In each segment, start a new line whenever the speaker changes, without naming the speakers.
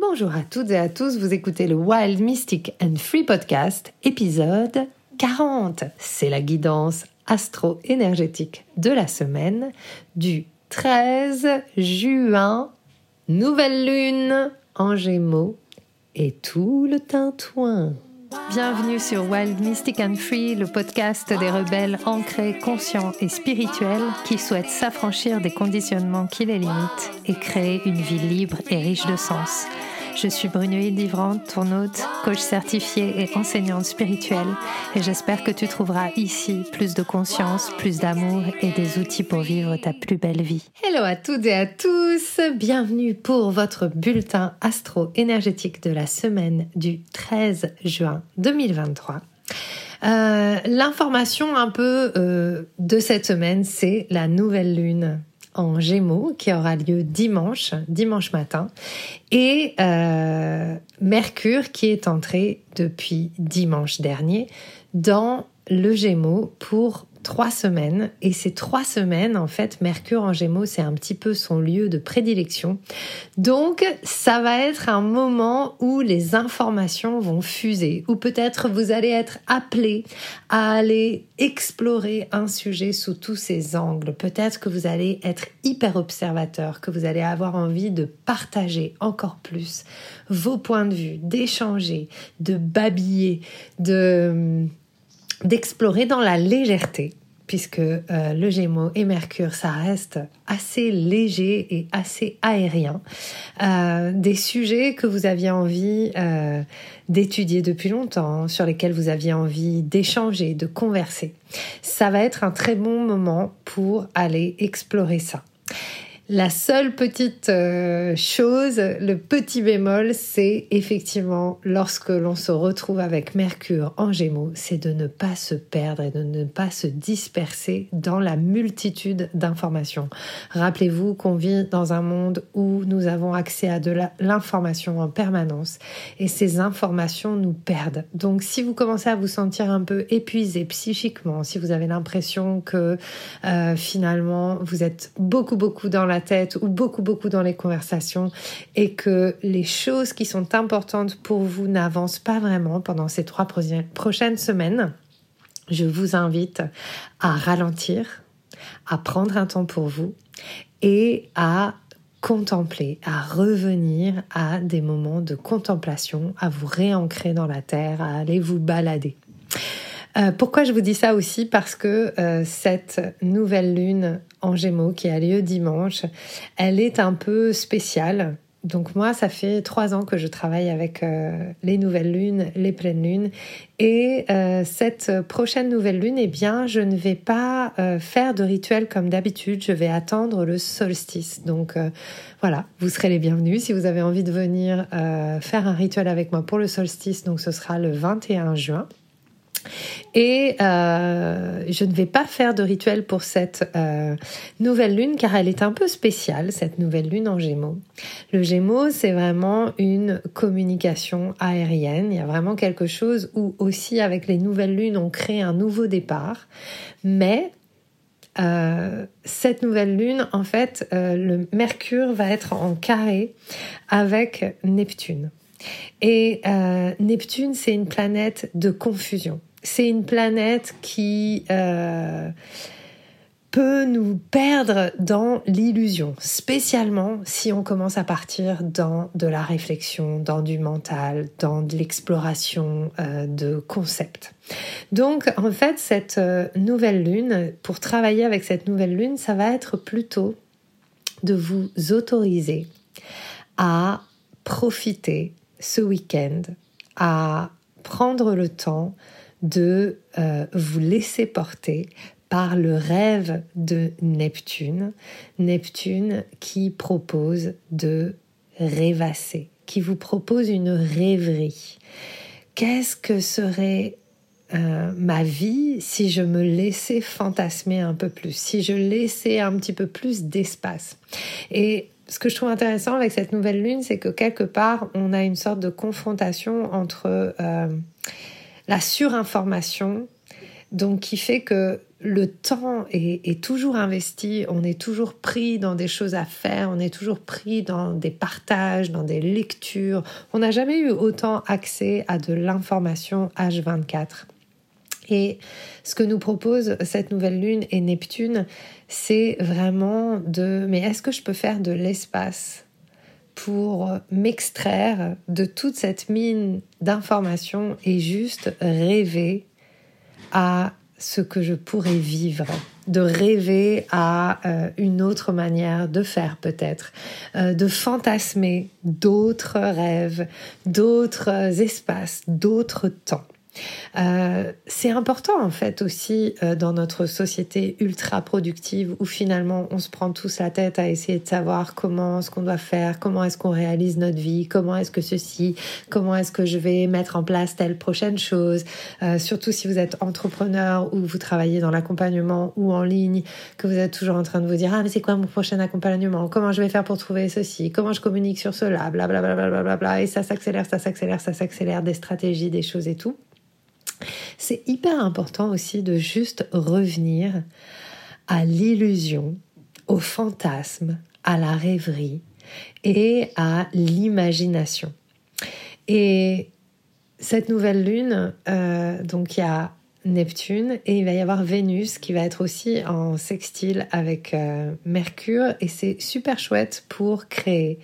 Bonjour à toutes et à tous, vous écoutez le Wild Mystic and Free Podcast, épisode 40. C'est la guidance astro-énergétique de la semaine du 13 juin, nouvelle lune en gémeaux et tout le tintouin. Bienvenue sur Wild Mystic and Free, le podcast des rebelles ancrés, conscients et spirituels qui souhaitent s'affranchir des conditionnements qui les limitent et créer une vie libre et riche de sens. Je suis Brunoïde Livrante, ton hôte, coach certifié et enseignante spirituelle, et j'espère que tu trouveras ici plus de conscience, plus d'amour et des outils pour vivre ta plus belle vie. Hello à toutes et à tous, bienvenue pour votre bulletin astro-énergétique de la semaine du 13 juin 2023. Euh, L'information un peu euh, de cette semaine, c'est la nouvelle lune Gémeaux qui aura lieu dimanche, dimanche matin, et euh, Mercure qui est entré depuis dimanche dernier dans le Gémeaux pour trois semaines. Et ces trois semaines, en fait, Mercure en Gémeaux, c'est un petit peu son lieu de prédilection. Donc, ça va être un moment où les informations vont fuser, ou peut-être vous allez être appelé à aller explorer un sujet sous tous ses angles. Peut-être que vous allez être hyper observateur, que vous allez avoir envie de partager encore plus vos points de vue, d'échanger, de babiller, de d'explorer dans la légèreté, puisque euh, le Gémeaux et Mercure, ça reste assez léger et assez aérien. Euh, des sujets que vous aviez envie euh, d'étudier depuis longtemps, sur lesquels vous aviez envie d'échanger, de converser. Ça va être un très bon moment pour aller explorer ça. La seule petite euh, chose, le petit bémol, c'est effectivement lorsque l'on se retrouve avec Mercure en Gémeaux, c'est de ne pas se perdre et de ne pas se disperser dans la multitude d'informations. Rappelez-vous qu'on vit dans un monde où nous avons accès à de l'information en permanence et ces informations nous perdent. Donc si vous commencez à vous sentir un peu épuisé psychiquement, si vous avez l'impression que euh, finalement vous êtes beaucoup beaucoup dans la tête ou beaucoup beaucoup dans les conversations et que les choses qui sont importantes pour vous n'avancent pas vraiment pendant ces trois prochaines semaines, je vous invite à ralentir, à prendre un temps pour vous et à contempler, à revenir à des moments de contemplation, à vous réancrer dans la terre, à aller vous balader. Euh, pourquoi je vous dis ça aussi Parce que euh, cette nouvelle lune en Gémeaux qui a lieu dimanche, elle est un peu spéciale. Donc moi, ça fait trois ans que je travaille avec euh, les nouvelles lunes, les pleines lunes, et cette prochaine nouvelle lune, eh bien, je ne vais pas faire de rituel comme d'habitude. Je vais attendre le solstice. Donc voilà, vous serez les bienvenus si vous avez envie de venir faire un rituel avec moi pour le solstice. Donc ce sera le 21 juin. Et euh, je ne vais pas faire de rituel pour cette euh, nouvelle lune car elle est un peu spéciale, cette nouvelle lune en gémeaux. Le gémeaux, c'est vraiment une communication aérienne. Il y a vraiment quelque chose où aussi avec les nouvelles lunes, on crée un nouveau départ. Mais euh, cette nouvelle lune, en fait, le Mercure va être en carré avec Neptune. Et Neptune, c'est une planète de confusion c'est une planète qui euh, peut nous perdre dans l'illusion, spécialement si on commence à partir dans de la réflexion, dans du mental, dans de l'exploration euh, de concepts. Donc en fait, cette euh, nouvelle lune, pour travailler avec cette nouvelle lune, ça va être plutôt de vous autoriser à profiter ce week-end, à prendre le temps de euh, vous laisser porter par le rêve de Neptune, Neptune qui propose de rêvasser, qui vous propose une rêverie. Qu'est-ce que serait euh, ma vie si je me laissais fantasmer un peu plus, si je laissais un petit peu plus d'espace? Et ce que je trouve intéressant avec cette nouvelle lune, c'est que quelque part, on a une sorte de confrontation entre euh, la surinformation, donc qui fait que le temps est, toujours investi, on est toujours pris dans des choses à faire, on est toujours pris dans des partages, dans des lectures. On n'a jamais eu autant accès à de l'information H24. Et ce que nous propose cette nouvelle lune et Neptune, c'est vraiment de, mais est-ce que je peux faire de l'espace pour m'extraire de toute cette mine d'informations et juste rêver à ce que je pourrais vivre, de rêver à euh, une autre manière de faire peut-être, euh, de fantasmer d'autres rêves, d'autres espaces, d'autres temps. Euh, c'est important en fait aussi euh, dans notre société ultra productive où finalement on se prend tous la tête à essayer de savoir comment ce qu'on doit faire, comment est-ce qu'on réalise notre vie, comment est-ce que ceci, comment est-ce que je vais mettre en place telle prochaine chose. Euh, surtout si vous êtes entrepreneur ou vous travaillez dans l'accompagnement ou en ligne, que vous êtes toujours en train de vous dire ah mais c'est quoi mon prochain accompagnement, comment je vais faire pour trouver ceci, comment je communique sur cela, blablabla, bla, bla, et ça s'accélère, ça s'accélère, ça s'accélère, des stratégies, des choses et tout. C'est hyper important aussi de juste revenir à l'illusion, au fantasme, à la rêverie et à l'imagination. Et cette nouvelle lune, euh, donc il y a Neptune et il va y avoir Vénus qui va être aussi en sextile avec euh, Mercure et c'est super chouette pour créer,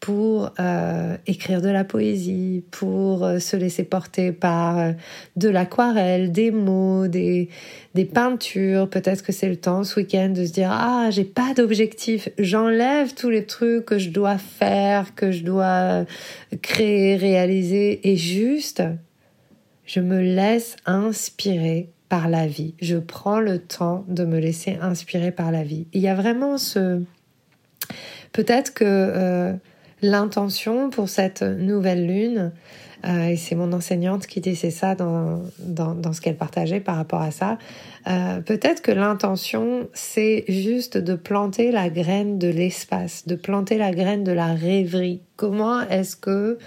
pour euh, écrire de la poésie, pour euh, se laisser porter par de l'aquarelle, des mots, des, des peintures. Peut-être que c'est le temps ce week-end de se dire ah j'ai pas d'objectif, j'enlève tous les trucs que je dois faire, que je dois créer, réaliser et juste je me laisse inspirer par la vie. Je prends le temps de me laisser inspirer par la vie. Il y a vraiment ce... Peut-être que euh, l'intention pour cette nouvelle lune, euh, et c'est mon enseignante qui disait ça dans, ce qu'elle partageait par rapport à ça, euh, peut-être que l'intention, c'est juste de planter la graine de l'espace, de planter la graine de la rêverie. Comment est-ce que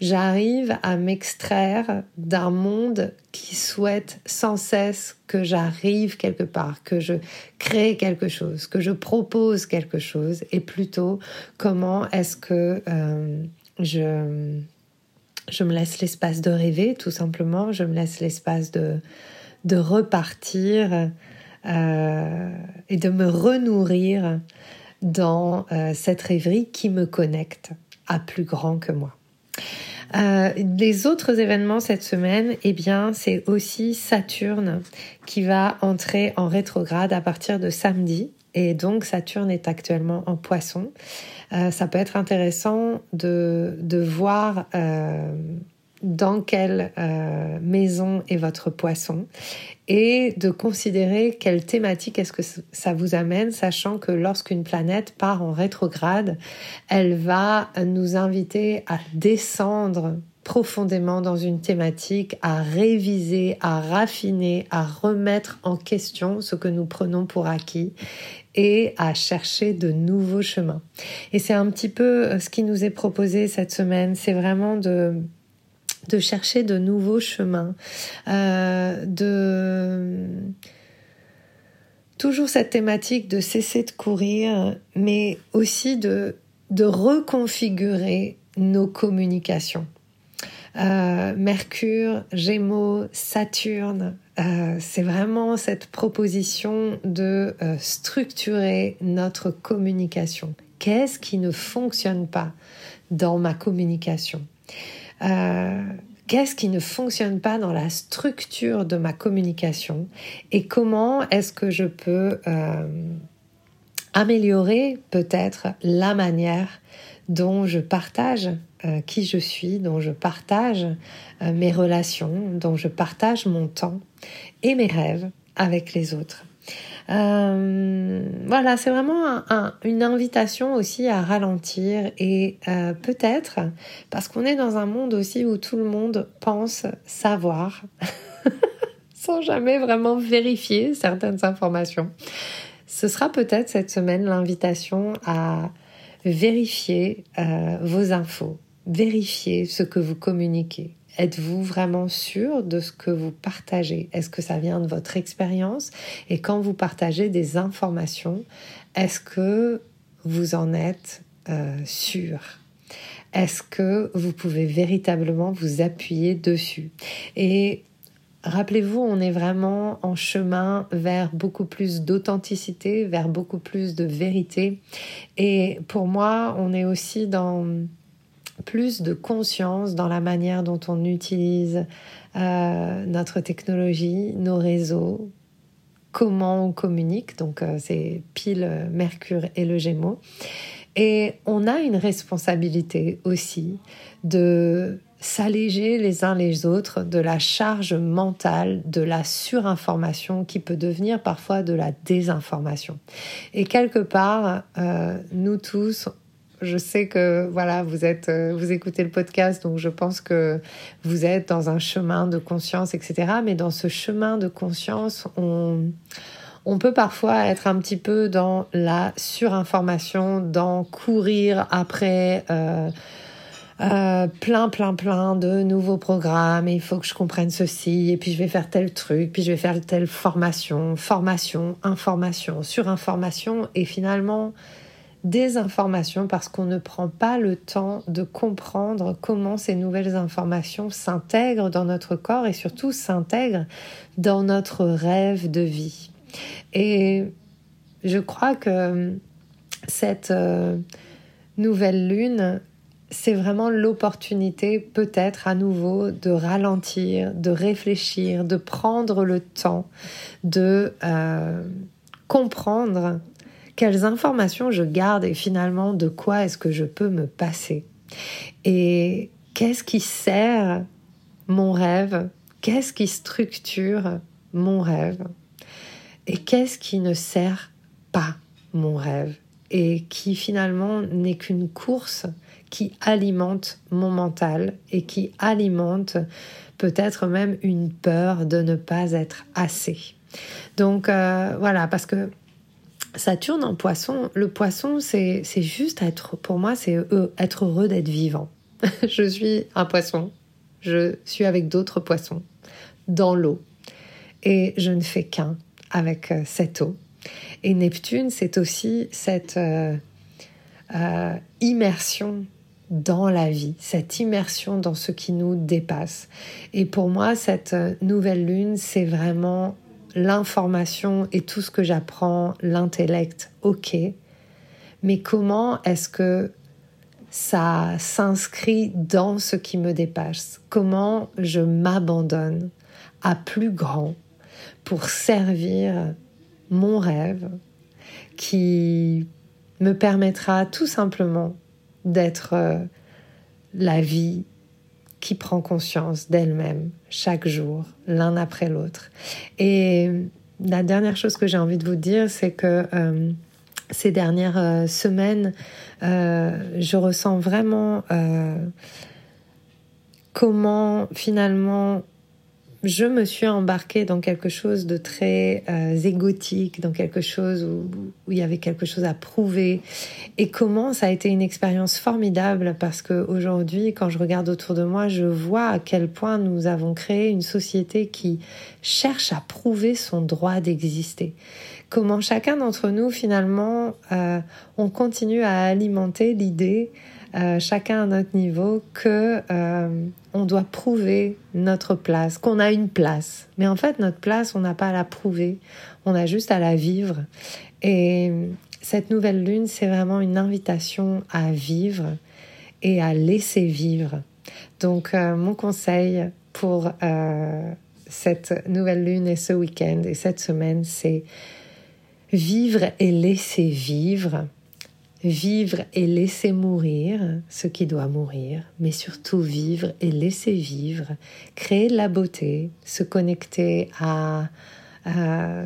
j'arrive à m'extraire d'un monde qui souhaite sans cesse que j'arrive quelque part, que je crée quelque chose, que je propose quelque chose, et plutôt comment est-ce que euh, je, me laisse l'espace de rêver, tout simplement, je me laisse l'espace de, de repartir euh, et de me renourrir dans euh, cette rêverie qui me connecte à plus grand que moi. Euh, les autres événements cette semaine, eh bien, c'est aussi Saturne qui va entrer en rétrograde à partir de samedi. Et donc Saturne est actuellement en poisson. Euh, ça peut être intéressant de, voir euh, dans quelle maison est votre poisson et de considérer quelle thématique est-ce que ça vous amène, sachant que lorsqu'une planète part en rétrograde, elle va nous inviter à descendre profondément dans une thématique, à réviser, à raffiner, à remettre en question ce que nous prenons pour acquis et à chercher de nouveaux chemins. Et c'est un petit peu ce qui nous est proposé cette semaine, c'est vraiment de de chercher de nouveaux chemins, euh, de toujours cette thématique de cesser de courir, mais aussi de, de reconfigurer nos communications. Euh, Mercure, Gémeaux, Saturne, euh, c'est vraiment cette proposition de structurer notre communication. Qu'est-ce qui ne fonctionne pas dans ma communication? Euh, qu'est-ce qui ne fonctionne pas dans la structure de ma communication et comment est-ce que je peux euh, améliorer peut-être la manière dont je partage euh, qui je suis, dont je partage mes relations, dont je partage mon temps et mes rêves avec les autres. Euh, voilà, c'est vraiment une invitation aussi à ralentir et euh, peut-être, parce qu'on est dans un monde aussi où tout le monde pense savoir, sans jamais vraiment vérifier certaines informations. Ce sera peut-être cette semaine l'invitation à vérifier euh, vos infos, vérifier ce que vous communiquez. Êtes-vous vraiment sûr de ce que vous partagez? Est-ce que ça vient de votre expérience? Et quand vous partagez des informations, est-ce que vous en êtes euh, sûr? Est-ce que vous pouvez véritablement vous appuyer dessus? Et Rappelez-vous, on est vraiment en chemin vers beaucoup plus d'authenticité, vers beaucoup plus de vérité. Et pour moi, on est aussi dans plus de conscience dans la manière dont on utilise euh, notre technologie, nos réseaux, comment on communique. Donc euh, c'est pile Mercure et le Gémeaux. Et on a une responsabilité aussi de s'alléger les uns les autres de la charge mentale, de la surinformation qui peut devenir parfois de la désinformation. Et quelque part, euh, nous tous, je sais que voilà, vous êtes, euh, vous écoutez le podcast, donc je pense que vous êtes dans un chemin de conscience, etc. Mais dans ce chemin de conscience, on, on peut parfois être un petit peu dans la surinformation, dans courir après. Euh, euh, plein, plein, plein de nouveaux programmes il faut que je comprenne ceci et puis je vais faire tel truc, puis je vais faire telle formation, formation, information, surinformation et finalement des informations parce qu'on ne prend pas le temps de comprendre comment ces nouvelles informations s'intègrent dans notre corps et surtout s'intègrent dans notre rêve de vie. Et je crois que cette euh, nouvelle lune, c'est vraiment l'opportunité peut-être à nouveau de ralentir, de réfléchir, de prendre le temps de euh, comprendre quelles informations je garde et finalement de quoi est-ce que je peux me passer. Et qu'est-ce qui sert mon rêve? Qu'est-ce qui structure mon rêve? Et qu'est-ce qui ne sert pas mon rêve? Et qui finalement n'est qu'une course qui alimente mon mental et qui alimente peut-être même une peur de ne pas être assez. Donc euh, voilà, parce que Saturne en poisson, le poisson, c'est juste être, pour moi, c'est être heureux d'être vivant. je suis un poisson, je suis avec d'autres poissons dans l'eau et je ne fais qu'un avec euh, cette eau. Et Neptune, c'est aussi cette euh, euh, immersion dans la vie, cette immersion dans ce qui nous dépasse. Et pour moi, cette nouvelle lune, c'est vraiment l'information et tout ce que j'apprends, l'intellect, ok. Mais comment est-ce que ça s'inscrit dans ce qui me dépasse? Comment je m'abandonne à plus grand pour servir mon rêve qui me permettra tout simplement d'être euh, la vie qui prend conscience d'elle-même chaque jour, l'un après l'autre. Et la dernière chose que j'ai envie de vous dire, c'est que euh, ces dernières euh, semaines, je ressens vraiment comment finalement je me suis embarquée dans quelque chose de très euh, égotique, dans quelque chose où, il y avait quelque chose à prouver. Et comment ça a été une expérience formidable parce que aujourd'hui, quand je regarde autour de moi, je vois à quel point nous avons créé une société qui cherche à prouver son droit d'exister. Comment chacun d'entre nous, finalement, euh, on continue à alimenter l'idée euh, chacun à notre niveau, que euh, on doit prouver notre place, qu'on a une place. Mais en fait, notre place, on n'a pas à la prouver, on a juste à la vivre. Et cette nouvelle lune, c'est vraiment une invitation à vivre et à laisser vivre. Donc, euh, mon conseil pour cette nouvelle lune et ce week-end et cette semaine, c'est vivre et laisser vivre vivre et laisser mourir ce qui doit mourir, mais surtout vivre et laisser vivre, créer de la beauté, se connecter à,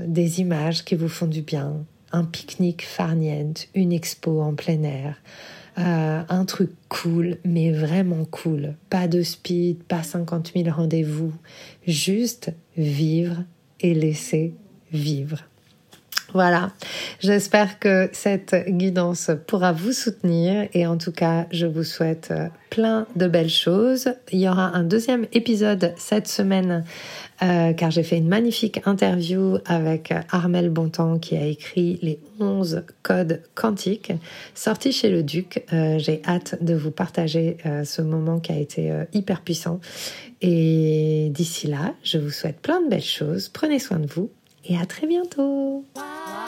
des images qui vous font du bien, un pique-nique farniente, une expo en plein air, euh, un truc cool, mais vraiment cool. Pas de speed, pas 50 000 rendez-vous, juste vivre et laisser vivre. Voilà, j'espère que cette guidance pourra vous soutenir et en tout cas, je vous souhaite euh, plein de belles choses. Il y aura un deuxième épisode cette semaine euh, car j'ai fait une magnifique interview avec Armel Bontemps qui a écrit les 11 codes quantiques sortis chez le Duc. Euh, j'ai hâte de vous partager ce moment qui a été hyper puissant. Et d'ici là, je vous souhaite plein de belles choses. Prenez soin de vous et à très bientôt.